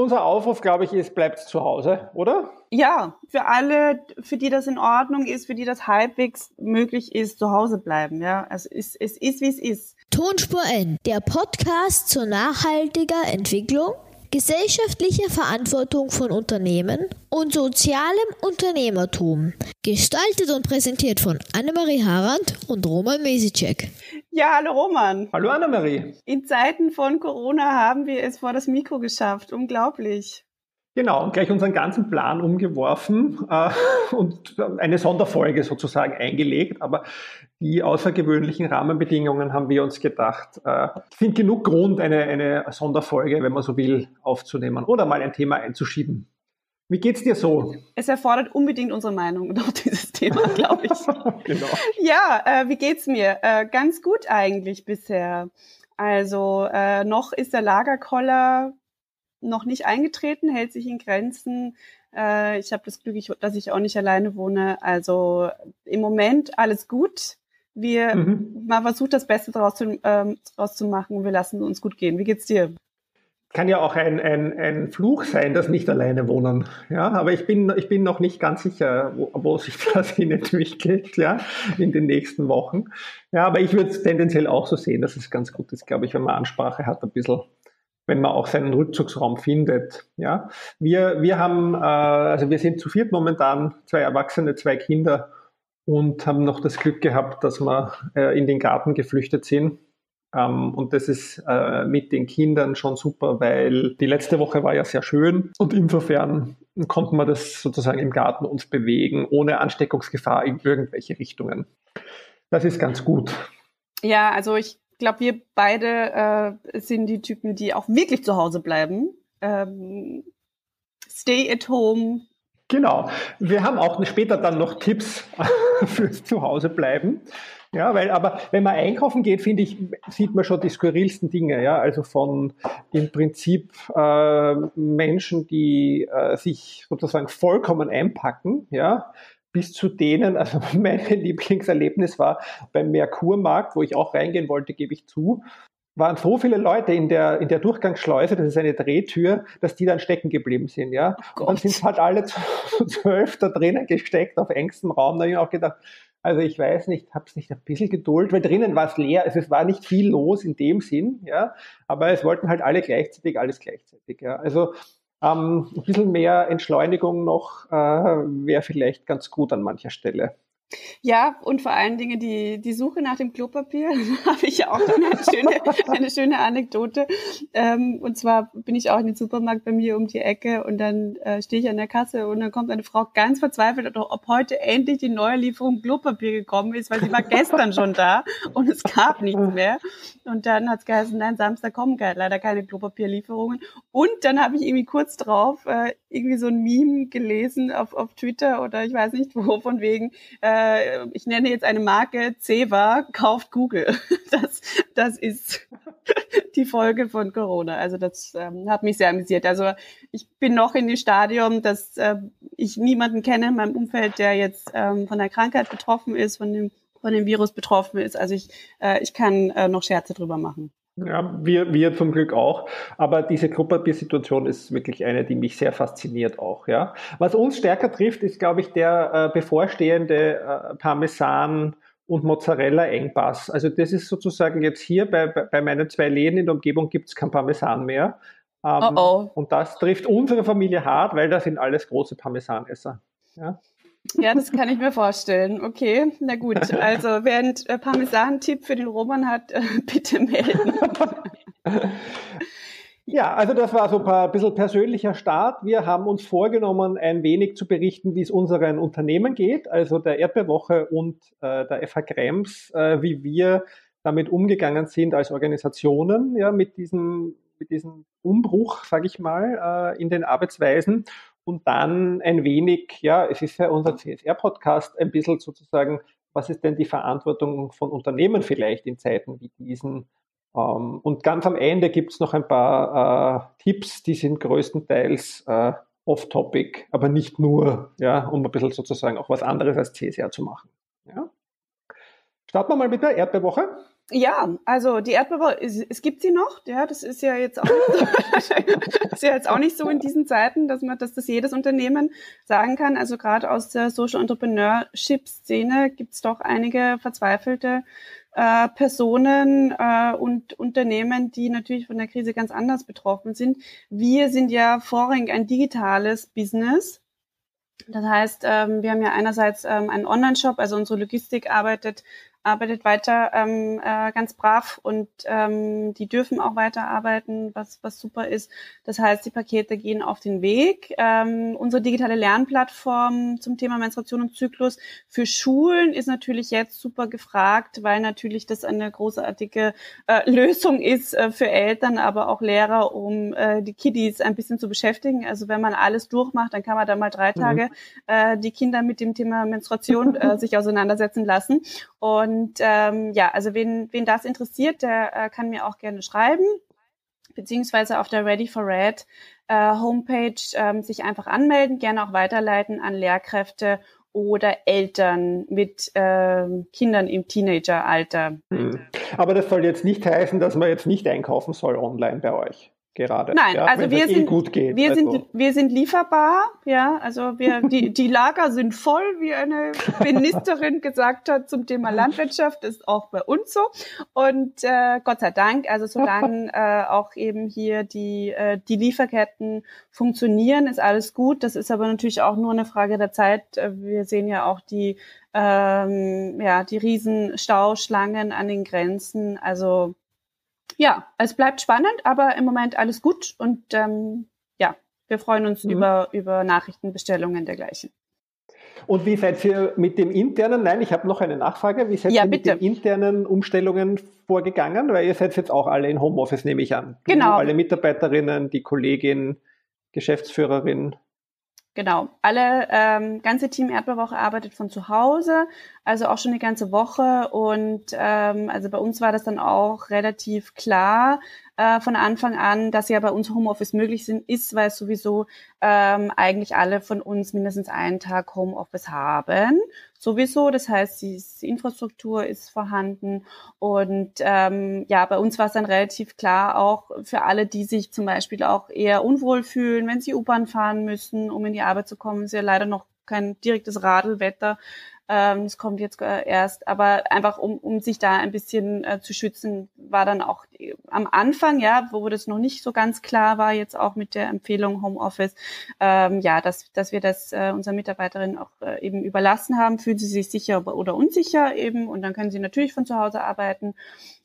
Unser Aufruf, glaube ich, ist, bleibt zu Hause, oder? Ja, für alle, für die das in Ordnung ist, für die das halbwegs möglich ist, zu Hause bleiben. Ja, also es, es ist, wie es ist. Tonspur N, der Podcast zur nachhaltiger Entwicklung, gesellschaftlicher Verantwortung von Unternehmen und sozialem Unternehmertum. Gestaltet und präsentiert von Annemarie Harand und Roman Mesicek. Ja, hallo Roman. Hallo Annemarie. In Zeiten von Corona haben wir es vor das Mikro geschafft. Unglaublich. Genau, und gleich unseren ganzen Plan umgeworfen äh, und eine Sonderfolge sozusagen eingelegt. Aber die außergewöhnlichen Rahmenbedingungen haben wir uns gedacht, äh, sind genug Grund, eine, eine Sonderfolge, wenn man so will, aufzunehmen oder mal ein Thema einzuschieben. Wie geht's dir so? Es erfordert unbedingt unsere Meinung auf dieses Thema, glaube ich. genau. Ja, äh, wie geht's mir? Äh, ganz gut eigentlich bisher. Also äh, noch ist der Lagerkoller noch nicht eingetreten, hält sich in Grenzen. Äh, ich habe das Glück, dass ich auch nicht alleine wohne. Also im Moment alles gut. Wir mhm. mal versucht das Beste daraus zu, ähm, daraus zu machen und wir lassen uns gut gehen. Wie geht's dir? kann ja auch ein, ein, ein Fluch sein, das nicht alleine wohnen. Ja, aber ich bin, ich bin noch nicht ganz sicher, wo, wo sich das hin entwickelt, ja, in den nächsten Wochen. Ja, aber ich würde es tendenziell auch so sehen, dass es ganz gut ist, glaube ich, wenn man Ansprache hat, ein bisschen, wenn man auch seinen Rückzugsraum findet. Ja, wir, wir haben, äh, also wir sind zu viert momentan, zwei Erwachsene, zwei Kinder und haben noch das Glück gehabt, dass wir äh, in den Garten geflüchtet sind ähm, und das ist äh, mit den Kindern schon super, weil die letzte Woche war ja sehr schön und insofern konnten wir das sozusagen im Garten uns bewegen, ohne Ansteckungsgefahr in irgendwelche Richtungen. Das ist ganz gut. Ja, also ich glaube, wir beide äh, sind die Typen, die auch wirklich zu Hause bleiben. Ähm, stay at home. Genau. Wir haben auch später dann noch Tipps fürs Zuhause bleiben. Ja, weil, aber wenn man einkaufen geht, finde ich, sieht man schon die skurrilsten Dinge, ja, also von im Prinzip äh, Menschen, die äh, sich sozusagen vollkommen einpacken, ja, bis zu denen, also mein Lieblingserlebnis war beim Merkurmarkt, wo ich auch reingehen wollte, gebe ich zu, waren so viele Leute in der, in der Durchgangsschleuse, das ist eine Drehtür, dass die dann stecken geblieben sind, ja. Oh und dann sind halt alle zwölf da drinnen gesteckt auf engstem Raum. Da habe ich auch gedacht, also ich weiß nicht, habe es nicht ein bisschen Geduld, weil drinnen war es leer, also es war nicht viel los in dem Sinn, ja, aber es wollten halt alle gleichzeitig, alles gleichzeitig, ja. Also ähm, ein bisschen mehr Entschleunigung noch äh, wäre vielleicht ganz gut an mancher Stelle. Ja, und vor allen Dingen die, die Suche nach dem Klopapier, habe ich auch eine schöne, eine schöne Anekdote. Ähm, und zwar bin ich auch in den Supermarkt bei mir um die Ecke und dann äh, stehe ich an der Kasse und dann kommt eine Frau ganz verzweifelt, ob heute endlich die neue Lieferung Klopapier gekommen ist, weil sie war gestern schon da und es gab nichts mehr. Und dann hat es geheißen, nein, Samstag kommen leider keine Klopapierlieferungen. Und dann habe ich irgendwie kurz drauf äh, irgendwie so ein Meme gelesen auf, auf Twitter oder ich weiß nicht wo, von wegen, äh, äh, ich nenne jetzt eine Marke, Ceva, kauft Google. Das, das ist die Folge von Corona. Also das ähm, hat mich sehr amüsiert. Also ich bin noch in dem Stadium, dass äh, ich niemanden kenne in meinem Umfeld, der jetzt ähm, von der Krankheit betroffen ist, von dem, von dem Virus betroffen ist. Also ich, äh, ich kann äh, noch Scherze drüber machen. Ja, wir, wir zum Glück auch. Aber diese Klopapier-Situation ist wirklich eine, die mich sehr fasziniert auch. Ja. Was uns stärker trifft, ist, glaube ich, der äh, bevorstehende äh, Parmesan- und Mozzarella-Engpass. Also das ist sozusagen jetzt hier bei, bei meinen zwei Läden in der Umgebung gibt es kein Parmesan mehr. Ähm, oh oh. Und das trifft unsere Familie hart, weil das sind alles große Parmesanesser. Ja. Ja, das kann ich mir vorstellen. Okay, na gut. Also wer einen äh, Parmesan-Tipp für den Roman hat, äh, bitte melden. Ja, also das war so ein, bisschen persönlicher Start. Wir haben uns vorgenommen, ein wenig zu berichten, wie es unseren Unternehmen geht, also der Erdbeerwoche und äh, der FH Krems, äh, wie wir damit umgegangen sind als Organisationen, ja, mit diesem, mit diesem Umbruch, sage ich mal, äh, in den Arbeitsweisen und dann ein wenig, ja, es ist ja unser CSR-Podcast, ein bisschen sozusagen, was ist denn die Verantwortung von Unternehmen vielleicht in Zeiten wie diesen? Ähm, und ganz am Ende gibt es noch ein paar äh, Tipps, die sind größtenteils äh, off-topic, aber nicht nur, ja, um ein bisschen sozusagen auch was anderes als CSR zu machen. Ja? Starten wir mal mit der Erdbeerwoche. Ja, also die Erdbeere, es, es gibt sie noch. Ja, das ist ja jetzt auch nicht so, ist ja jetzt auch nicht so in diesen Zeiten, dass man, dass das jedes Unternehmen sagen kann. Also gerade aus der Social Entrepreneurship Szene gibt's doch einige verzweifelte äh, Personen äh, und Unternehmen, die natürlich von der Krise ganz anders betroffen sind. Wir sind ja vorrangig ein digitales Business. Das heißt, ähm, wir haben ja einerseits ähm, einen Online-Shop, also unsere Logistik arbeitet arbeitet weiter ähm, äh, ganz brav und ähm, die dürfen auch weiter arbeiten, was, was super ist. Das heißt, die Pakete gehen auf den Weg. Ähm, unsere digitale Lernplattform zum Thema Menstruation und Zyklus für Schulen ist natürlich jetzt super gefragt, weil natürlich das eine großartige äh, Lösung ist äh, für Eltern, aber auch Lehrer, um äh, die Kiddies ein bisschen zu beschäftigen. Also wenn man alles durchmacht, dann kann man da mal drei mhm. Tage äh, die Kinder mit dem Thema Menstruation äh, sich auseinandersetzen lassen. Und ähm, ja, also wen, wen das interessiert, der äh, kann mir auch gerne schreiben, beziehungsweise auf der Ready for Red äh, Homepage ähm, sich einfach anmelden, gerne auch weiterleiten an Lehrkräfte oder Eltern mit äh, Kindern im Teenageralter. Hm. Aber das soll jetzt nicht heißen, dass man jetzt nicht einkaufen soll online bei euch gerade. Nein, ja, also wir eh sind, gut geht. wir also. sind, wir sind lieferbar, ja, also wir, die, die Lager sind voll, wie eine Ministerin gesagt hat zum Thema Landwirtschaft, ist auch bei uns so. Und äh, Gott sei Dank, also solange äh, auch eben hier die, äh, die Lieferketten funktionieren, ist alles gut. Das ist aber natürlich auch nur eine Frage der Zeit. Wir sehen ja auch die ähm, ja, die riesen Stauschlangen an den Grenzen. Also ja, es bleibt spannend, aber im Moment alles gut und ähm, ja, wir freuen uns mhm. über, über Nachrichtenbestellungen dergleichen. Und wie seid ihr mit dem internen, nein, ich habe noch eine Nachfrage, wie seid ja, ihr mit bitte. den internen Umstellungen vorgegangen? Weil ihr seid jetzt auch alle in Homeoffice, nehme ich an. Genau. Alle Mitarbeiterinnen, die Kollegin, Geschäftsführerin. Genau, alle ähm, ganze Team Erdbeerwoche arbeitet von zu Hause, also auch schon eine ganze Woche. Und ähm, also bei uns war das dann auch relativ klar, äh, von Anfang an, dass ja bei uns Homeoffice möglich sind, ist, weil sowieso ähm, eigentlich alle von uns mindestens einen Tag Homeoffice haben. Sowieso, das heißt, die Infrastruktur ist vorhanden. Und ähm, ja, bei uns war es dann relativ klar, auch für alle, die sich zum Beispiel auch eher unwohl fühlen, wenn sie U-Bahn fahren müssen, um in die Arbeit zu kommen, ist ja leider noch kein direktes Radelwetter. Ähm, das kommt jetzt äh, erst, aber einfach um, um sich da ein bisschen äh, zu schützen, war dann auch am Anfang, ja, wo das noch nicht so ganz klar war, jetzt auch mit der Empfehlung Homeoffice, ähm, ja, dass, dass wir das äh, unseren Mitarbeiterinnen auch äh, eben überlassen haben, fühlen sie sich sicher oder unsicher eben? Und dann können sie natürlich von zu Hause arbeiten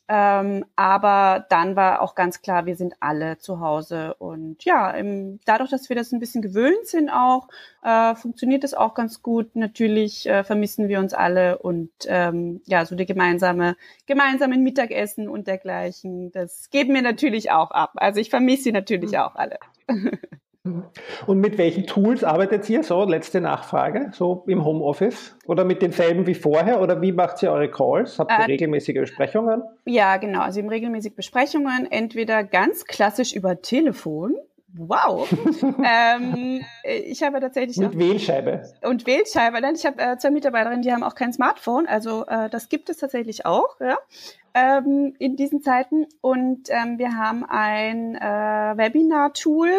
ähm, aber dann war auch ganz klar, wir sind alle zu Hause. Und ja, im, dadurch, dass wir das ein bisschen gewöhnt sind auch, äh, funktioniert das auch ganz gut. Natürlich äh, vermissen wir uns alle und ähm, ja, so die gemeinsame, gemeinsamen Mittagessen und dergleichen, das geben wir natürlich auch ab. Also ich vermisse sie natürlich mhm. auch alle. Und mit welchen Tools arbeitet ihr so? Letzte Nachfrage, so im Homeoffice? Oder mit denselben wie vorher? Oder wie macht ihr eure Calls? Habt ihr äh, regelmäßige Besprechungen? Ja, genau. Also wir haben regelmäßig Besprechungen, entweder ganz klassisch über Telefon. Wow. ähm, ich habe tatsächlich. Mit Wählscheibe. Und Wählscheibe. Dann ich habe äh, zwei Mitarbeiterinnen, die haben auch kein Smartphone. Also äh, das gibt es tatsächlich auch, ja. Ähm, in diesen Zeiten. Und ähm, wir haben ein äh, Webinar-Tool,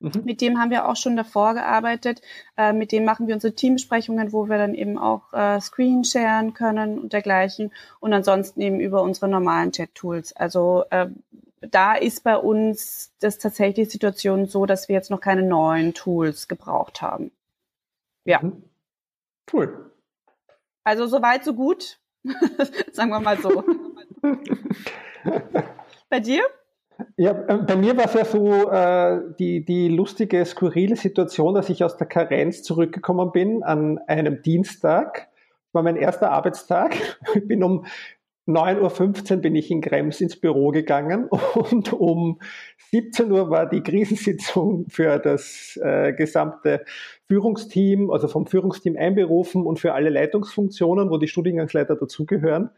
Mhm. Mit dem haben wir auch schon davor gearbeitet. Äh, mit dem machen wir unsere Teambesprechungen, wo wir dann eben auch äh, Screen sharen können und dergleichen. Und ansonsten eben über unsere normalen Chat-Tools. Also äh, da ist bei uns das tatsächlich die Situation so, dass wir jetzt noch keine neuen Tools gebraucht haben. Ja. Mhm. Cool. Also soweit, so gut. Sagen wir mal so. Bei dir? Ja, äh, bei mir war es ja so äh, die, die lustige, skurrile Situation, dass ich aus der Karenz zurückgekommen bin an einem Dienstag. War mein erster Arbeitstag. Ich bin um 9.15 Uhr bin ich in Krems ins Büro gegangen und um 17 Uhr war die Krisensitzung für das äh, gesamte Führungsteam, also vom Führungsteam einberufen und für alle Leitungsfunktionen, wo die Studiengangsleiter dazugehören.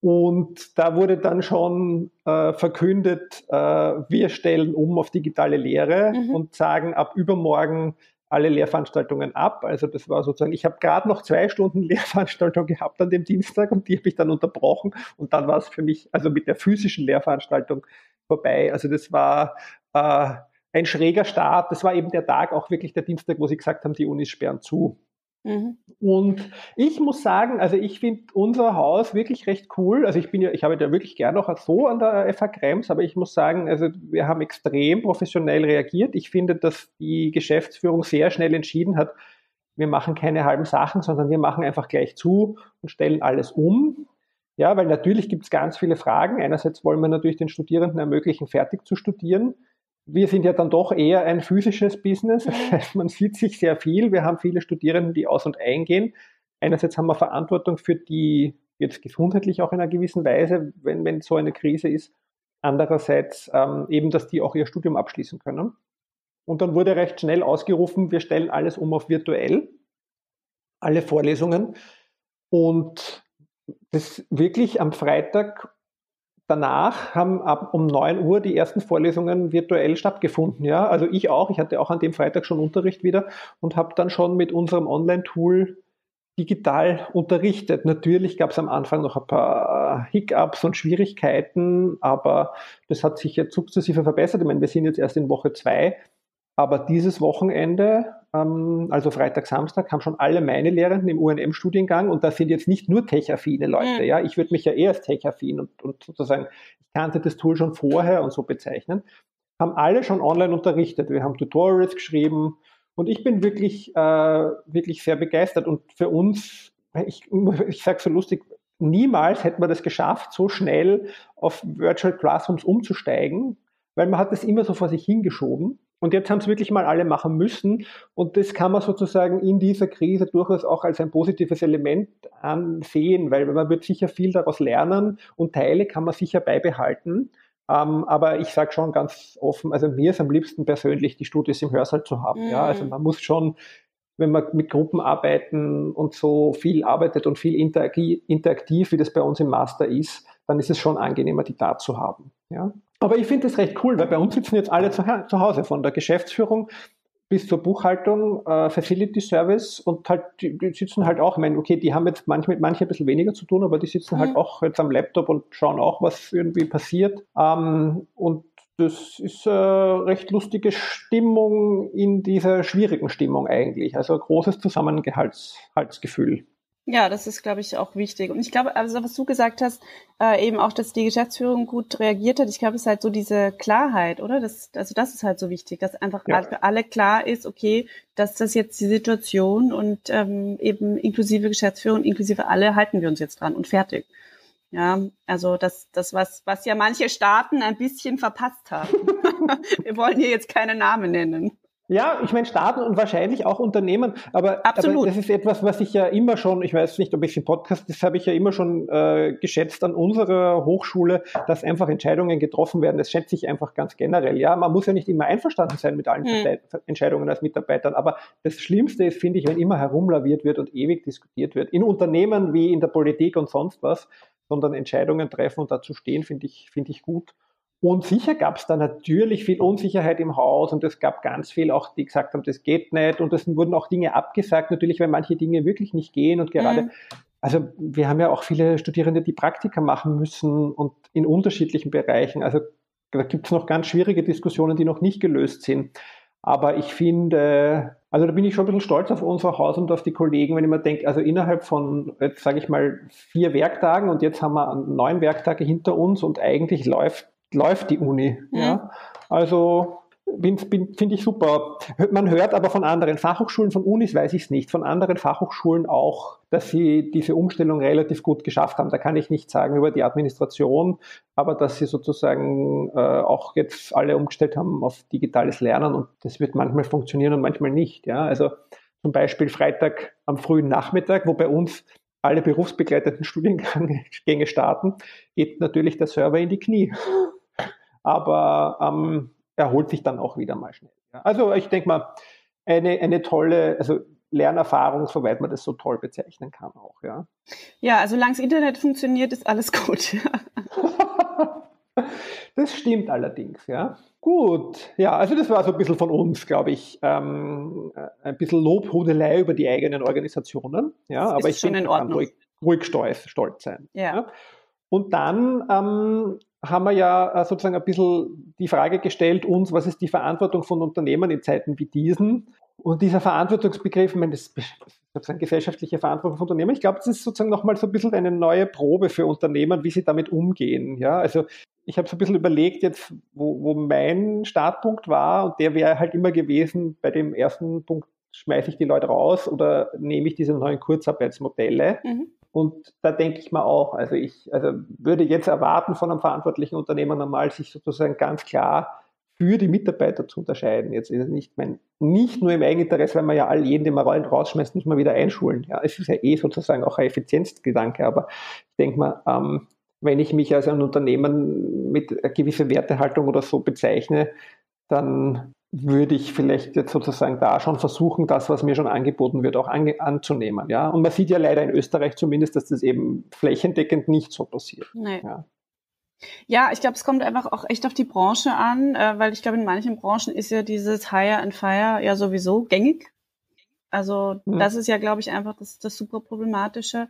Und da wurde dann schon äh, verkündet, äh, wir stellen um auf digitale Lehre mhm. und sagen, ab übermorgen alle Lehrveranstaltungen ab. Also das war sozusagen, ich habe gerade noch zwei Stunden Lehrveranstaltung gehabt an dem Dienstag und die habe ich dann unterbrochen und dann war es für mich, also mit der physischen Lehrveranstaltung vorbei. Also das war äh, ein schräger Start. Das war eben der Tag, auch wirklich der Dienstag, wo sie gesagt haben, die Unis sperren zu. Mhm. Und ich muss sagen, also ich finde unser Haus wirklich recht cool. Also ich bin ja, ich habe ja wirklich gern noch so an der FH Krems, aber ich muss sagen, also wir haben extrem professionell reagiert. Ich finde, dass die Geschäftsführung sehr schnell entschieden hat, wir machen keine halben Sachen, sondern wir machen einfach gleich zu und stellen alles um. Ja, weil natürlich gibt es ganz viele Fragen. Einerseits wollen wir natürlich den Studierenden ermöglichen, fertig zu studieren wir sind ja dann doch eher ein physisches Business. Das heißt, man sieht sich sehr viel. Wir haben viele Studierende, die aus und eingehen. Einerseits haben wir Verantwortung für die, jetzt gesundheitlich auch in einer gewissen Weise, wenn, wenn so eine Krise ist. Andererseits ähm, eben, dass die auch ihr Studium abschließen können. Und dann wurde recht schnell ausgerufen, wir stellen alles um auf virtuell, alle Vorlesungen. Und das wirklich am Freitag danach haben ab um 9 Uhr die ersten Vorlesungen virtuell stattgefunden. Ja, also ich auch. Ich hatte auch an dem Freitag schon Unterricht wieder und habe dann schon mit unserem Online-Tool digital unterrichtet. Natürlich gab es am Anfang noch ein paar Hiccups und Schwierigkeiten, aber das hat sich jetzt sukzessive verbessert. Ich meine, wir sind jetzt erst in Woche zwei, aber dieses Wochenende, also Freitag, Samstag, haben schon alle meine Lehrenden im UNM-Studiengang und da sind jetzt nicht nur tech-affine Leute. Mhm. Ja, ich würde mich ja eher als tech-affin und, und sozusagen, ich kannte das Tool schon vorher und so bezeichnen, haben alle schon online unterrichtet. Wir haben Tutorials geschrieben und ich bin wirklich, äh, wirklich sehr begeistert und für uns, ich, ich sage so lustig, niemals hätten wir das geschafft, so schnell auf Virtual Classrooms umzusteigen, weil man hat das immer so vor sich hingeschoben. Und jetzt haben es wirklich mal alle machen müssen. Und das kann man sozusagen in dieser Krise durchaus auch als ein positives Element ansehen, weil man wird sicher viel daraus lernen und Teile kann man sicher beibehalten. Ähm, aber ich sage schon ganz offen, also mir ist am liebsten persönlich die Studios im Hörsaal zu haben. Mhm. Ja, also man muss schon, wenn man mit Gruppen arbeiten und so viel arbeitet und viel interaktiv, wie das bei uns im Master ist, dann ist es schon angenehmer, die da zu haben. Ja. Aber ich finde das recht cool, weil bei uns sitzen jetzt alle zu, zu Hause, von der Geschäftsführung bis zur Buchhaltung, äh, Facility Service und halt, die, die, sitzen halt auch, ich meine, okay, die haben jetzt manch, mit manchen ein bisschen weniger zu tun, aber die sitzen halt mhm. halt auch jetzt am Laptop und schauen auch, was irgendwie passiert. Ähm, und das ist äh, recht lustige Stimmung in dieser schwierigen Stimmung eigentlich. Also großes Zusammengehaltsgefühl. Ja, das ist, glaube ich, auch wichtig. Und ich glaube, also was du gesagt hast, äh, eben auch, dass die Geschäftsführung gut reagiert hat. Ich glaube, es ist halt so diese Klarheit, oder? Das, also das ist halt so wichtig, dass einfach ja. für alle klar ist, okay, dass das jetzt die Situation und ähm, eben inklusive Geschäftsführung, inklusive alle halten wir uns jetzt dran und fertig. Ja, also das, das was, was ja manche Staaten ein bisschen verpasst haben. wir wollen hier jetzt keine Namen nennen. Ja, ich meine Staaten und wahrscheinlich auch Unternehmen, aber, aber, das ist etwas, was ich ja immer schon, ich weiß nicht, ob ich es im Podcast, das habe ich ja immer schon äh, geschätzt an unserer Hochschule, dass einfach Entscheidungen getroffen werden. Das schätze ich einfach ganz generell. Ja, man muss ja nicht immer einverstanden sein mit allen hm. Entscheidungen als Mitarbeitern, aber das Schlimmste ist, finde ich, wenn immer herumlaviert wird und ewig diskutiert wird. In Unternehmen wie in der Politik und sonst was, sondern Entscheidungen treffen und dazu stehen, finde ich, finde ich gut. Und sicher gab es da natürlich viel Unsicherheit im Haus und es gab ganz viel auch, die gesagt haben, das geht nicht und es wurden auch Dinge abgesagt, natürlich, weil manche Dinge wirklich nicht gehen und gerade, mhm. also wir haben ja auch viele Studierende, die Praktika machen müssen und in unterschiedlichen Bereichen, also da gibt es noch ganz schwierige Diskussionen, die noch nicht gelöst sind. Aber ich finde, also da bin ich schon ein bisschen stolz auf unser Haus und auf die Kollegen, wenn ich mir denke, also innerhalb von, jetzt sage ich mal, vier Werktagen und jetzt haben wir neun Werktage hinter uns und eigentlich läuft läuft die Uni. Mhm. Ja? Also finde ich super. Man hört aber von anderen Fachhochschulen, von Unis weiß ich es nicht, von anderen Fachhochschulen auch, dass sie diese Umstellung relativ gut geschafft haben. Da kann ich nicht sagen über die Administration, aber dass sie sozusagen äh, auch jetzt alle umgestellt haben auf digitales Lernen und das wird manchmal funktionieren und manchmal nicht. Ja? Also zum Beispiel Freitag am frühen Nachmittag, wo bei uns alle berufsbegleitenden Studiengänge starten, geht natürlich der Server in die Knie aber ähm, erholt sich dann auch wieder mal schnell. Ja. Also ich denke mal, eine, eine tolle, also Lernerfahrung, soweit man das so toll bezeichnen kann auch, ja. Ja, also solange das Internet funktioniert, ist alles gut. Das stimmt allerdings, ja. Gut, ja, also das war so ein bisschen von uns, glaube ich, ähm, ein bisschen Lobhudelei über die eigenen Organisationen. Ja, das aber ich bin ruhig, ruhig stolz, stolz sein. Ja. ja. Und dann ähm, haben wir ja äh, sozusagen ein bisschen die Frage gestellt, uns, was ist die Verantwortung von Unternehmen in Zeiten wie diesen? Und dieser Verantwortungsbegriff, ich meine, das sozusagen gesellschaftliche Verantwortung von Unternehmen, ich glaube, das ist sozusagen nochmal so ein bisschen eine neue Probe für Unternehmen, wie sie damit umgehen. Ja, also ich habe so ein bisschen überlegt jetzt, wo, wo mein Startpunkt war und der wäre halt immer gewesen, bei dem ersten Punkt schmeiße ich die Leute raus oder nehme ich diese neuen Kurzarbeitsmodelle. Mhm. Und da denke ich mir auch, also ich also würde jetzt erwarten von einem verantwortlichen Unternehmen einmal, sich sozusagen ganz klar für die Mitarbeiter zu unterscheiden. Jetzt ist es nicht, mein, nicht nur im Eigeninteresse, weil man ja all jeden, den man rausschmeißt, muss man wieder einschulen. Ja, es ist ja eh sozusagen auch ein Effizienzgedanke, aber ich denke mal, ähm, wenn ich mich als ein Unternehmen mit einer gewissen Wertehaltung oder so bezeichne, dann würde ich vielleicht jetzt sozusagen da schon versuchen, das, was mir schon angeboten wird, auch an, anzunehmen. Ja? Und man sieht ja leider in Österreich zumindest, dass das eben flächendeckend nicht so passiert. Nee. Ja. Ja, ich glaube, es kommt einfach auch echt auf die Branche an, äh, weil ich glaube, in manchen Branchen ist ja dieses Hire and Fire ja sowieso gängig. Also hm. das ist ja, glaube ich, einfach das, das super problematische.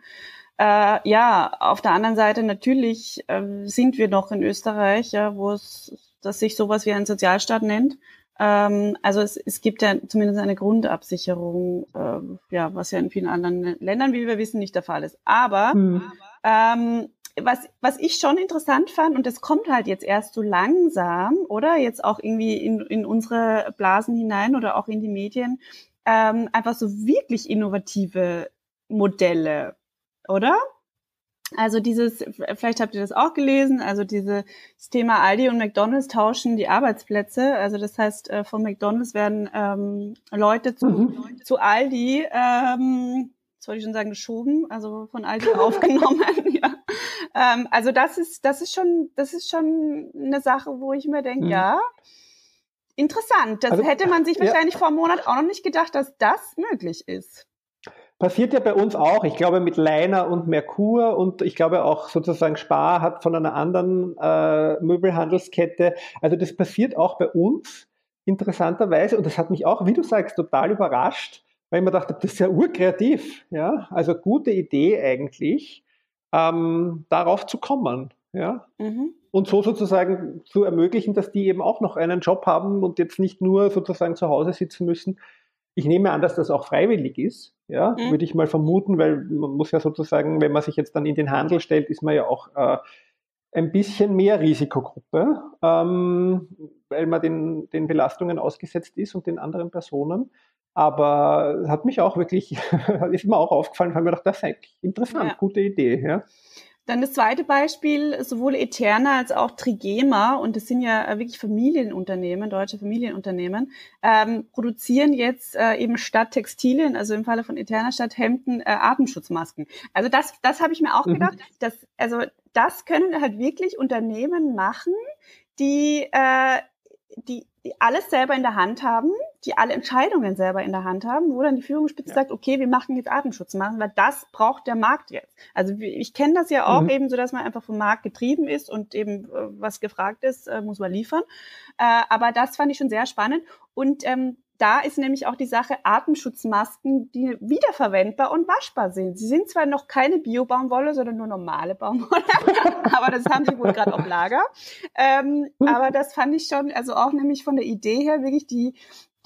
Äh, ja, auf der anderen Seite natürlich äh, sind wir noch in Österreich, ja, wo es, dass sich sowas wie ein Sozialstaat nennt. Ähm, also es, es gibt ja zumindest eine Grundabsicherung, äh, ja, was ja in vielen anderen Ländern, wie wir wissen, nicht der Fall ist. Aber hm. ähm, was, was ich schon interessant fand, und das kommt halt jetzt erst so langsam, oder? Jetzt auch irgendwie in, in unsere Blasen hinein oder auch in die Medien, ähm, einfach so wirklich innovative Modelle, oder? Also dieses, vielleicht habt ihr das auch gelesen, also dieses Thema Aldi und McDonalds tauschen die Arbeitsplätze. Also das heißt, äh, von McDonalds werden ähm, Leute zu, mhm. zu Aldi, ähm, soll ich schon sagen, geschoben, also von Aldi aufgenommen. ja. ähm, also das ist, das ist schon, das ist schon eine Sache, wo ich mir denke, mhm. ja, interessant. Das also, hätte man sich wahrscheinlich ja. vor einem Monat auch noch nicht gedacht, dass das möglich ist. Passiert ja bei uns auch. Ich glaube, mit Leiner und Merkur und ich glaube auch sozusagen Spar hat von einer anderen äh, Möbelhandelskette. Also das passiert auch bei uns interessanterweise und das hat mich auch, wie du sagst, total überrascht, weil ich mir dachte, das ist ja urkreativ. Ja, also gute Idee eigentlich, ähm, darauf zu kommen. Ja. Mhm. Und so sozusagen zu ermöglichen, dass die eben auch noch einen Job haben und jetzt nicht nur sozusagen zu Hause sitzen müssen, ich nehme an, dass das auch freiwillig ist, ja, mhm. würde ich mal vermuten, weil man muss ja sozusagen, wenn man sich jetzt dann in den Handel stellt, ist man ja auch äh, ein bisschen mehr Risikogruppe, ähm, weil man den, den Belastungen ausgesetzt ist und den anderen Personen. Aber hat mich auch wirklich, ist mir auch aufgefallen, weil mir gedacht, das ist eigentlich interessant, ja. gute Idee. Ja. Dann das zweite Beispiel, sowohl Eterna als auch Trigema, und das sind ja wirklich Familienunternehmen, deutsche Familienunternehmen, ähm, produzieren jetzt äh, eben statt Textilien, also im Falle von Eterna statt Hemden, äh, Atemschutzmasken. Also das, das habe ich mir auch mhm. gedacht. Dass, also das können halt wirklich Unternehmen machen, die, äh, die die alles selber in der Hand haben, die alle Entscheidungen selber in der Hand haben, wo dann die Führungsspitze ja. sagt, okay, wir machen jetzt Atemschutz machen, weil das braucht der Markt jetzt. Also ich kenne das ja auch mhm. eben so, dass man einfach vom Markt getrieben ist und eben äh, was gefragt ist, äh, muss man liefern. Äh, aber das fand ich schon sehr spannend und ähm, da ist nämlich auch die Sache Atemschutzmasken, die wiederverwendbar und waschbar sind. Sie sind zwar noch keine Bio-Baumwolle, sondern nur normale Baumwolle, aber das haben sie wohl gerade auf Lager. Ähm, aber das fand ich schon, also auch nämlich von der Idee her wirklich die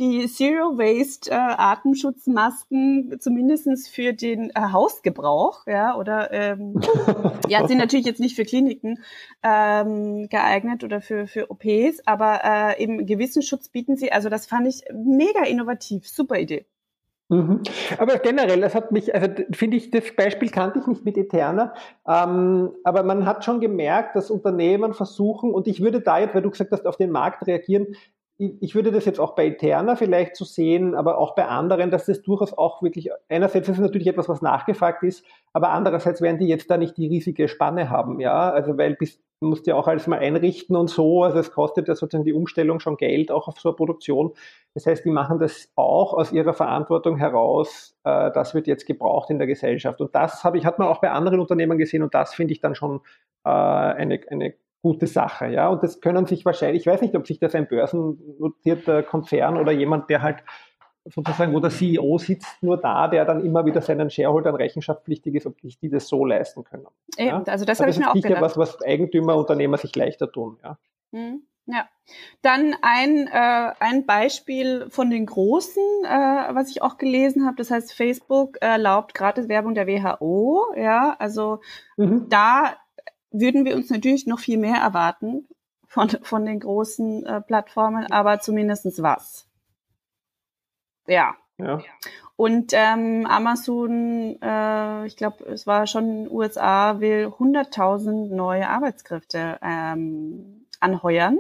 die Zero Waste äh, Atemschutzmasken zumindestens für den äh, Hausgebrauch, ja, oder ähm, ja, sind natürlich jetzt nicht für Kliniken ähm, geeignet oder für für OPs, aber äh, eben gewissen Schutz bieten sie. Also das fand ich mega innovativ, super Idee. Mhm. Aber generell, das hat mich, also finde ich, das Beispiel kannte ich nicht mit Eterna, ähm, aber man hat schon gemerkt, dass Unternehmen versuchen, und ich würde da jetzt, weil du gesagt hast, auf den Markt reagieren, ich würde das jetzt auch bei Eterna vielleicht so sehen, aber auch bei anderen, dass das durchaus auch wirklich, einerseits ist es natürlich etwas, was nachgefragt ist, aber andererseits werden die jetzt da nicht die riesige Spanne haben, ja, also weil bis, musst ja auch alles mal einrichten und so, also es kostet ja sozusagen die Umstellung schon Geld, auch auf so eine Produktion. Das heißt, die machen das auch aus ihrer Verantwortung heraus, äh, das wird jetzt gebraucht in der Gesellschaft. Und das habe ich, hat man auch bei anderen Unternehmen gesehen und das finde ich dann schon äh, eine, eine gute Sache, ja. Und das können sich wahrscheinlich, ich weiß nicht, ob sich das ein börsennotierter Konzern oder jemand, der halt sozusagen, wo der CEO sitzt, nur da, der dann immer wieder seinen Shareholdern rechenschaftspflichtig ist, ob nicht die das so leisten können. Eben, ja? also das habe ich mir auch gedacht. Das ist was, was Eigentümer, Unternehmer sich leichter tun, ja. Mhm. Ja, dann ein, äh, ein Beispiel von den Großen, äh, was ich auch gelesen habe. Das heißt, Facebook erlaubt gratis Werbung der WHO. Ja, also mhm. da würden wir uns natürlich noch viel mehr erwarten von, von den großen äh, Plattformen, aber zumindestens was. Ja. ja. Und ähm, Amazon, äh, ich glaube, es war schon in den USA, will 100.000 neue Arbeitskräfte ähm, anheuern.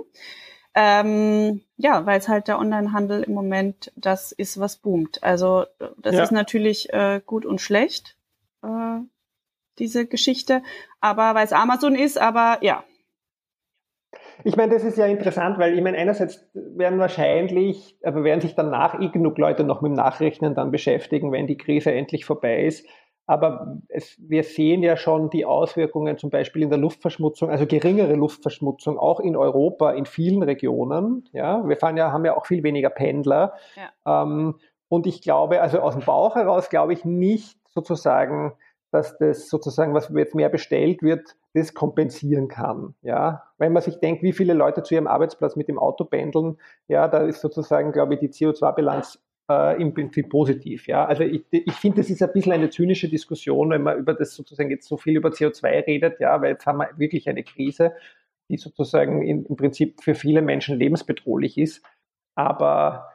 Ähm, ja, weil es halt der Onlinehandel im Moment das ist, was boomt. Also das ja. ist natürlich äh, gut und schlecht, äh, diese Geschichte, aber weil es Amazon ist, aber ja. Ich meine, das ist ja interessant, weil ich meine, einerseits werden wahrscheinlich, aber werden sich danach eh genug Leute noch mit dem Nachrechnen dann beschäftigen, wenn die Krise endlich vorbei ist. Aber es, wir sehen ja schon die Auswirkungen zum Beispiel in der Luftverschmutzung, also geringere Luftverschmutzung, auch in Europa, in vielen Regionen. Ja, wir fahren ja, haben ja auch viel weniger Pendler. Ja. Ähm, und ich glaube, also aus dem Bauch heraus glaube ich nicht sozusagen, dass das sozusagen, was jetzt mehr bestellt wird, das kompensieren kann. Ja, wenn man sich denkt, wie viele Leute zu ihrem Arbeitsplatz mit dem Auto pendeln, ja, da ist sozusagen, glaube ich, die CO2-Bilanz äh, im Prinzip positiv. Ja? Also ich, ich finde, das ist ein bisschen eine zynische Diskussion, wenn man über das sozusagen jetzt so viel über CO2 redet, ja, weil jetzt haben wir wirklich eine Krise, die sozusagen in, im Prinzip für viele Menschen lebensbedrohlich ist. Aber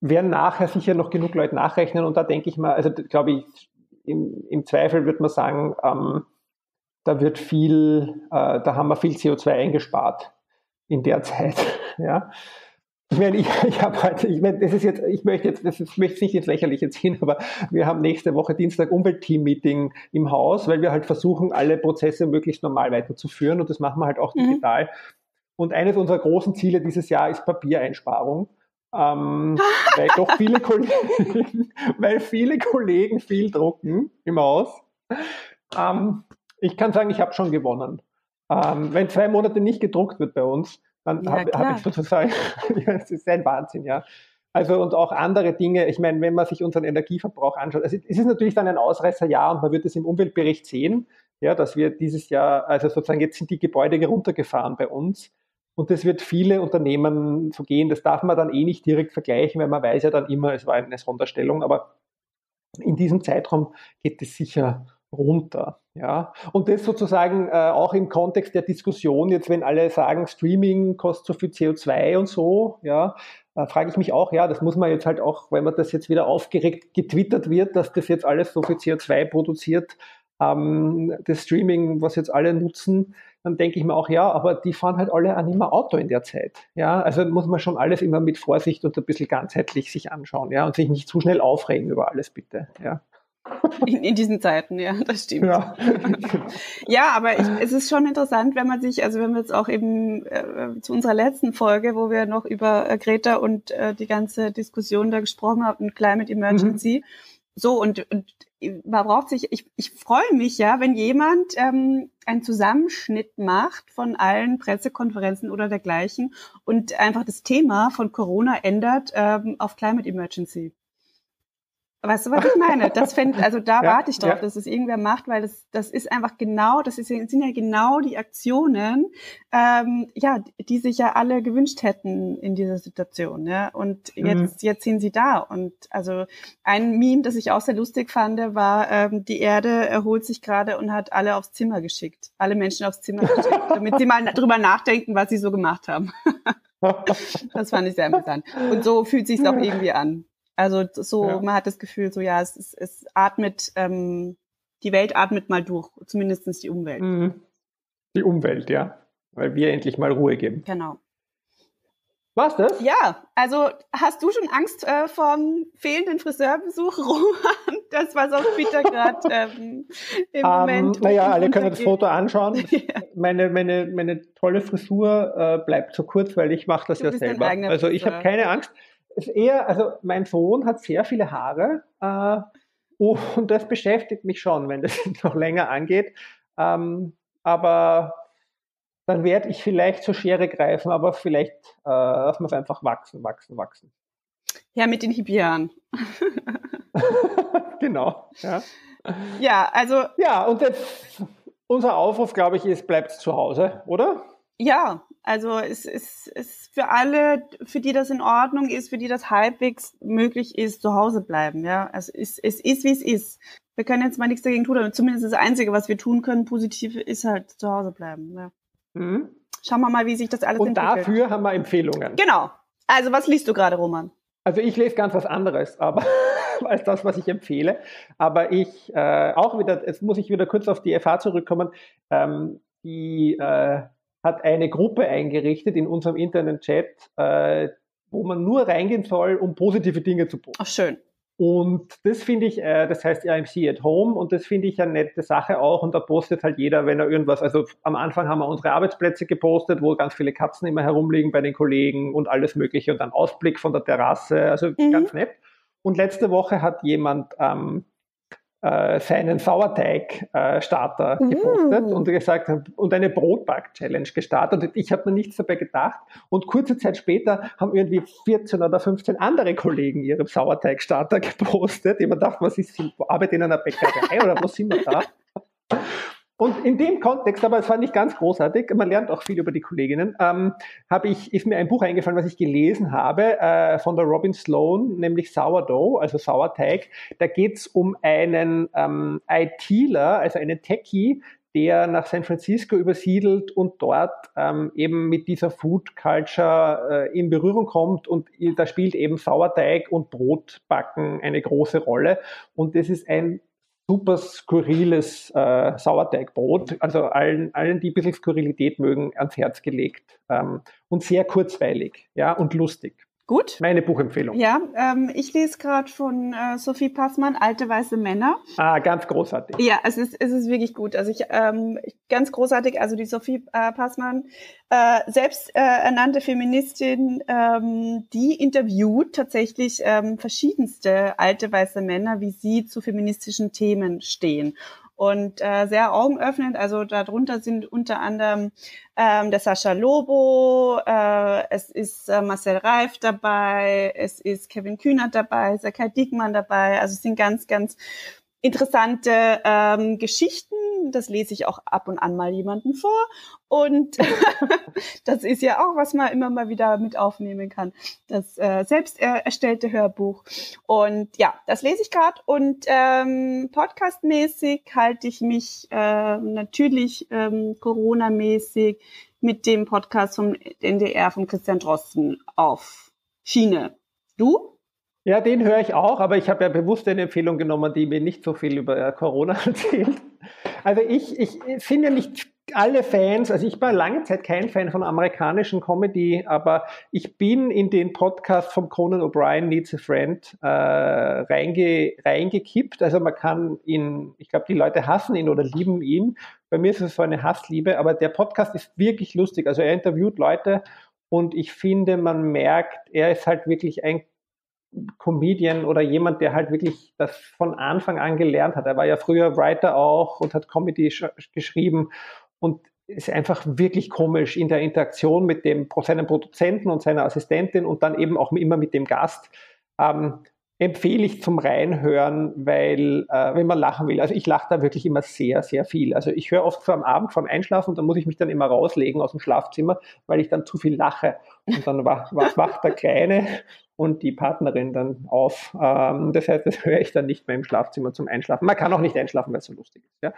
werden nachher sicher noch genug Leute nachrechnen und da denke ich mal, also glaube ich, im, im Zweifel würde man sagen, ähm, da wird viel, äh, da haben wir viel CO2 eingespart in der Zeit. Ja. Ich meine, ich, ich habe halt, ich meine, das ist jetzt, ich möchte jetzt, das ist, möchte nicht ins Lächerliche ziehen, aber wir haben nächste Woche Dienstag Umweltteam-Meeting im Haus, weil wir halt versuchen, alle Prozesse möglichst normal weiterzuführen und das machen wir halt auch mhm. digital. Und eines unserer großen Ziele dieses Jahr ist Papiereinsparung. Ähm, weil doch viele Kollegen, weil viele Kollegen viel drucken im Haus. Ähm, ich kann sagen, ich habe schon gewonnen. Ähm, wenn zwei Monate nicht gedruckt wird bei uns, dann ja, habe hab ich sozusagen, es ist ein Wahnsinn, ja. Also und auch andere Dinge, ich meine, wenn man sich unseren Energieverbrauch anschaut, also es ist natürlich dann ein Ausreißerjahr und man wird es im Umweltbericht sehen, ja, dass wir dieses Jahr, also sozusagen jetzt sind die Gebäude runtergefahren bei uns und das wird viele Unternehmen so gehen, das darf man dann eh nicht direkt vergleichen, weil man weiß ja dann immer, es war eine Sonderstellung, aber in diesem Zeitraum geht es sicher runter. Ja, und das sozusagen äh, auch im Kontext der Diskussion, jetzt wenn alle sagen, Streaming kostet so viel CO2 und so, ja, äh, frage ich mich auch, ja, das muss man jetzt halt auch, wenn man das jetzt wieder aufgeregt getwittert wird, dass das jetzt alles so viel CO2 produziert, ähm, das Streaming, was jetzt alle nutzen, dann denke ich mir auch, ja, aber die fahren halt alle auch nicht mehr Auto in der Zeit. Ja, also muss man schon alles immer mit Vorsicht und ein bisschen ganzheitlich sich anschauen, ja, und sich nicht zu schnell aufregen über alles, bitte, ja. In, in, diesen Zeiten, ja, das stimmt. Ja, ja aber ich, es ist schon interessant, wenn man sich, also wenn wir jetzt auch eben äh, zu unserer letzten Folge, wo wir noch über äh, Greta und äh, die ganze Diskussion da gesprochen haben, Climate Emergency, mhm. So und, und man braucht sich, ich, ich freue mich ja, wenn jemand ähm, einen Zusammenschnitt macht von allen Pressekonferenzen oder dergleichen und einfach das Thema von Corona ändert ähm, auf Climate Emergency. Weißt du, was ich meine? Das fänd, also da ja, warte ich drauf, ja. dass es irgendwer macht, weil das, das ist einfach genau, das ist, sind ja genau die Aktionen, ähm, ja, die sich ja alle gewünscht hätten in dieser Situation. Ja? Und mhm. jetzt, mhm. jetzt sind sie da. Und also ein Meme, das ich auch sehr lustig fand, war, ähm, die Erde erholt sich gerade und hat alle aufs Zimmer geschickt. Alle Menschen aufs Zimmer geschickt, damit sie mal drüber nachdenken, was sie so gemacht haben. das fand ich sehr amüsant. Und so fühlt sich auch irgendwie an. Also so, ja. man hat das Gefühl, so ja, es, es, es atmet, ähm, die Welt atmet mal durch, zumindestens die Umwelt. Mhm. Die Umwelt, ja. Weil wir endlich mal Ruhe geben. Genau. War's das? Ja, also hast du schon Angst äh, vom fehlenden Friseurbesuch, Roman? Das, was auf Twitter gerade ähm, im um, ähm, Moment. Naja, alle können das Foto anschauen. ja. meine, meine, meine tolle Frisur äh, bleibt so kurz, weil ich mache das du ja selber. Also ich habe keine Angst eher, also mein Sohn hat sehr viele Haare äh, und das beschäftigt mich schon, wenn das noch länger angeht. Ähm, aber dann werde ich vielleicht zur Schere greifen, aber vielleicht äh, lassen wir es einfach wachsen, wachsen, wachsen. Ja, mit den Hippieren. genau. Ja. ja, also. Ja, und jetzt unser Aufruf, glaube ich, ist, bleibt zu Hause, oder? Ja, also es ist, ist für alle, für die das in Ordnung ist, für die das halbwegs möglich ist, zu Hause bleiben. Ja, also es, es ist, wie es ist. Wir können jetzt mal nichts dagegen tun, aber zumindest das Einzige, was wir tun können, positiv, ist halt zu Hause bleiben. Ja. Mhm. Schauen wir mal, wie sich das alles Und entwickelt. Und dafür haben wir Empfehlungen. Genau. Also was liest du gerade, Roman? Also ich lese ganz was anderes, aber als das, was ich empfehle. Aber ich äh, auch wieder, jetzt muss ich wieder kurz auf die FH zurückkommen. Ähm, die äh, hat eine Gruppe eingerichtet in unserem internen Chat, äh, wo man nur reingehen soll, um positive Dinge zu posten. Ach, schön. Und das finde ich, äh, das heißt IMC at Home und das finde ich eine nette Sache auch und da postet halt jeder, wenn er irgendwas, also am Anfang haben wir unsere Arbeitsplätze gepostet, wo ganz viele Katzen immer herumliegen bei den Kollegen und alles mögliche und dann Ausblick von der Terrasse, also mhm. ganz nett. Und letzte Woche hat jemand ähm, äh, seinen Sauerteig-Starter äh, gepostet mm. und gesagt und eine Brotback-Challenge gestartet. Und ich habe mir nichts dabei gedacht. Und kurze Zeit später haben irgendwie 14 oder 15 andere Kollegen ihre Sauerteig-Starter gepostet. Ich mir gedacht, was ist, arbeite in einer Bäckerei oder wo sind wir da? Und in dem Kontext, aber es war nicht ganz großartig, man lernt auch viel über die Kolleginnen, ähm, habe ich, ist mir ein Buch eingefallen, was ich gelesen habe, äh, von der Robin Sloan, nämlich Sourdough, also Sauerteig. Da geht es um einen ähm, ITler, also einen Techie, der nach San Francisco übersiedelt und dort ähm, eben mit dieser Food Culture äh, in Berührung kommt und da spielt eben Sauerteig und Brotbacken eine große Rolle und das ist ein super skurriles äh, Sauerteigbrot. Also allen, allen, die ein bisschen Skurrilität mögen, ans Herz gelegt. Ähm, und sehr kurzweilig ja, und lustig. Gut. Meine Buchempfehlung. Ja, ähm, ich lese gerade von äh, Sophie Passmann, Alte weiße Männer. Ah, ganz großartig. Ja, es ist, es ist wirklich gut. Also ich, ähm, ganz großartig, also die Sophie äh, Passmann, äh, selbst äh, ernannte Feministin, ähm, die interviewt tatsächlich ähm, verschiedenste alte weiße Männer, wie sie zu feministischen Themen stehen und äh, sehr augenöffnend. Also darunter sind unter anderem ähm, der Sascha Lobo, äh, es ist äh, Marcel Reif dabei, es ist Kevin Kühnert dabei, Sakai Diekmann dabei. Also es sind ganz, ganz interessante ähm, Geschichten. Das lese ich auch ab und an mal jemanden vor. Und das ist ja auch, was man immer mal wieder mit aufnehmen kann. Das äh, selbst erstellte Hörbuch. Und ja, das lese ich gerade. Und ähm, podcastmäßig halte ich mich äh, natürlich ähm, Corona-mäßig mit dem Podcast vom NDR von Christian Drosten auf Schiene. Du? Ja, den höre ich auch, aber ich habe ja bewusst eine Empfehlung genommen, die mir nicht so viel über äh, Corona erzählt. Also ich, ich finde ja nicht alle Fans, also ich war lange Zeit kein Fan von amerikanischen Comedy, aber ich bin in den Podcast vom Conan O'Brien Needs a Friend äh, reinge, reingekippt. Also man kann ihn, ich glaube, die Leute hassen ihn oder lieben ihn. Bei mir ist es so eine Hassliebe, aber der Podcast ist wirklich lustig. Also er interviewt Leute und ich finde, man merkt, er ist halt wirklich ein Comedian oder jemand, der halt wirklich das von Anfang an gelernt hat. Er war ja früher Writer auch und hat Comedy geschrieben und ist einfach wirklich komisch in der Interaktion mit dem seinem Produzenten und seiner Assistentin und dann eben auch immer mit dem Gast. Ähm, empfehle ich zum Reinhören, weil äh, wenn man lachen will, also ich lache da wirklich immer sehr, sehr viel. Also ich höre oft so am Abend vorm Einschlafen und dann muss ich mich dann immer rauslegen aus dem Schlafzimmer, weil ich dann zu viel lache. Und dann wacht, wacht der Kleine und die Partnerin dann auf. Ähm, das heißt, das höre ich dann nicht mehr im Schlafzimmer zum Einschlafen. Man kann auch nicht einschlafen, weil es so lustig ist. Ja,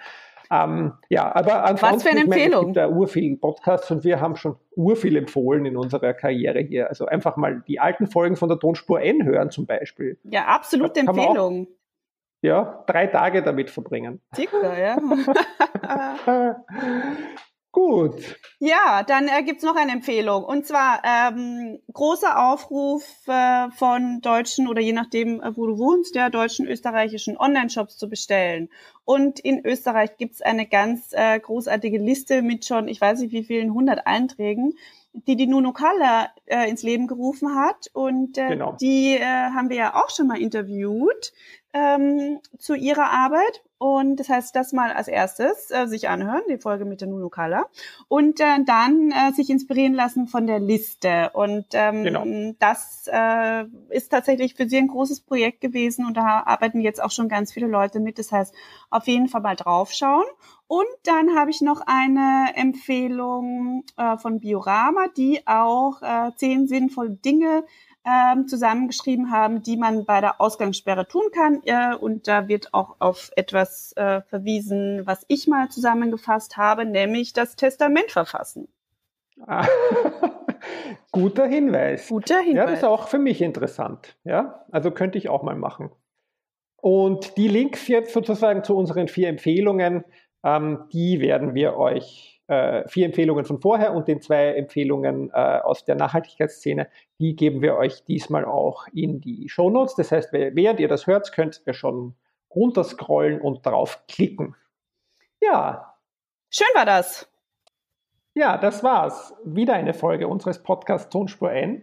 ähm, ja aber ansonsten, Was für eine Empfehlung? Meine, es gibt da urviel Podcasts und wir haben schon urviel empfohlen in unserer Karriere hier. Also einfach mal die alten Folgen von der Tonspur N hören zum Beispiel. Ja, absolute Empfehlung. Auch, ja, drei Tage damit verbringen. Sicher, ja. Gut. Ja, dann äh, gibt's noch eine Empfehlung. Und zwar ähm, großer Aufruf äh, von deutschen oder je nachdem, äh, wo du wohnst, der deutschen, österreichischen Online-Shops zu bestellen. Und in Österreich gibt's eine ganz äh, großartige Liste mit schon, ich weiß nicht wie vielen, 100 Einträgen, die die Nuno Kalla äh, ins Leben gerufen hat. Und äh, genau. die äh, haben wir ja auch schon mal interviewt ähm, zu ihrer Arbeit. Und das heißt, das mal als erstes äh, sich anhören, die Folge mit der Nuno Kala. Und äh, dann äh, sich inspirieren lassen von der Liste. Und ähm, genau. das äh, ist tatsächlich für Sie ein großes Projekt gewesen und da arbeiten jetzt auch schon ganz viele Leute mit. Das heißt, auf jeden Fall mal draufschauen. Und dann habe ich noch eine Empfehlung äh, von Biorama, die auch äh, zehn sinnvolle Dinge ähm, zusammengeschrieben haben, die man bei der Ausgangssperre tun kann. Äh, und da wird auch auf etwas äh, verwiesen, was ich mal zusammengefasst habe, nämlich das Testament verfassen. Ah, guter Hinweis. Guter Hinweis. Ja, das ist auch für mich interessant. Ja, also könnte ich auch mal machen. Und die Links jetzt sozusagen zu unseren vier Empfehlungen, ähm, die werden wir euch äh, vier Empfehlungen von vorher und den zwei Empfehlungen äh, aus der Nachhaltigkeitsszene, die geben wir euch diesmal auch in die Show Notes. Das heißt, während ihr das hört, könnt ihr schon runterscrollen und draufklicken. Ja. Schön war das. Ja, das war's. Wieder eine Folge unseres Podcasts Tonspur N.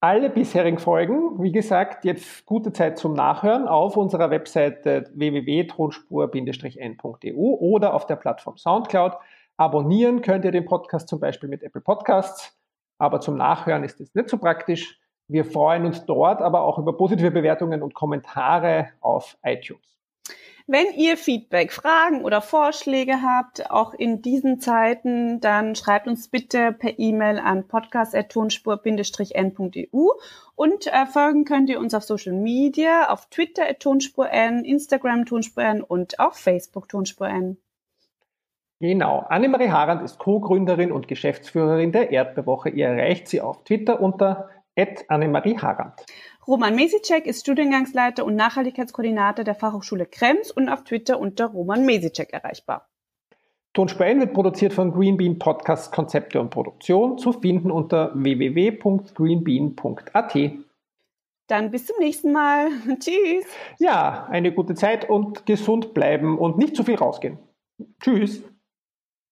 Alle bisherigen Folgen, wie gesagt, jetzt gute Zeit zum Nachhören auf unserer Webseite www.tonspur-n.eu oder auf der Plattform Soundcloud. Abonnieren könnt ihr den Podcast zum Beispiel mit Apple Podcasts, aber zum Nachhören ist es nicht so praktisch. Wir freuen uns dort aber auch über positive Bewertungen und Kommentare auf iTunes. Wenn ihr Feedback, Fragen oder Vorschläge habt, auch in diesen Zeiten, dann schreibt uns bitte per E-Mail an podcast.tonspur-n.eu und äh, folgen könnt ihr uns auf Social Media, auf Twitter at tonspur-n, Instagram tonspur-n und auf Facebook tonspur-n. Genau. Annemarie Harand ist Co-Gründerin und Geschäftsführerin der Erdbewoche. Ihr erreicht sie auf Twitter unter Annemarie Harand. Roman Mesicek ist Studiengangsleiter und Nachhaltigkeitskoordinator der Fachhochschule Krems und auf Twitter unter Roman Mesicek erreichbar. Tonspur N wird produziert von Greenbean Podcast Konzepte und Produktion, zu finden unter www.greenbean.at. Dann bis zum nächsten Mal. Tschüss. Ja, eine gute Zeit und gesund bleiben und nicht zu viel rausgehen. Tschüss.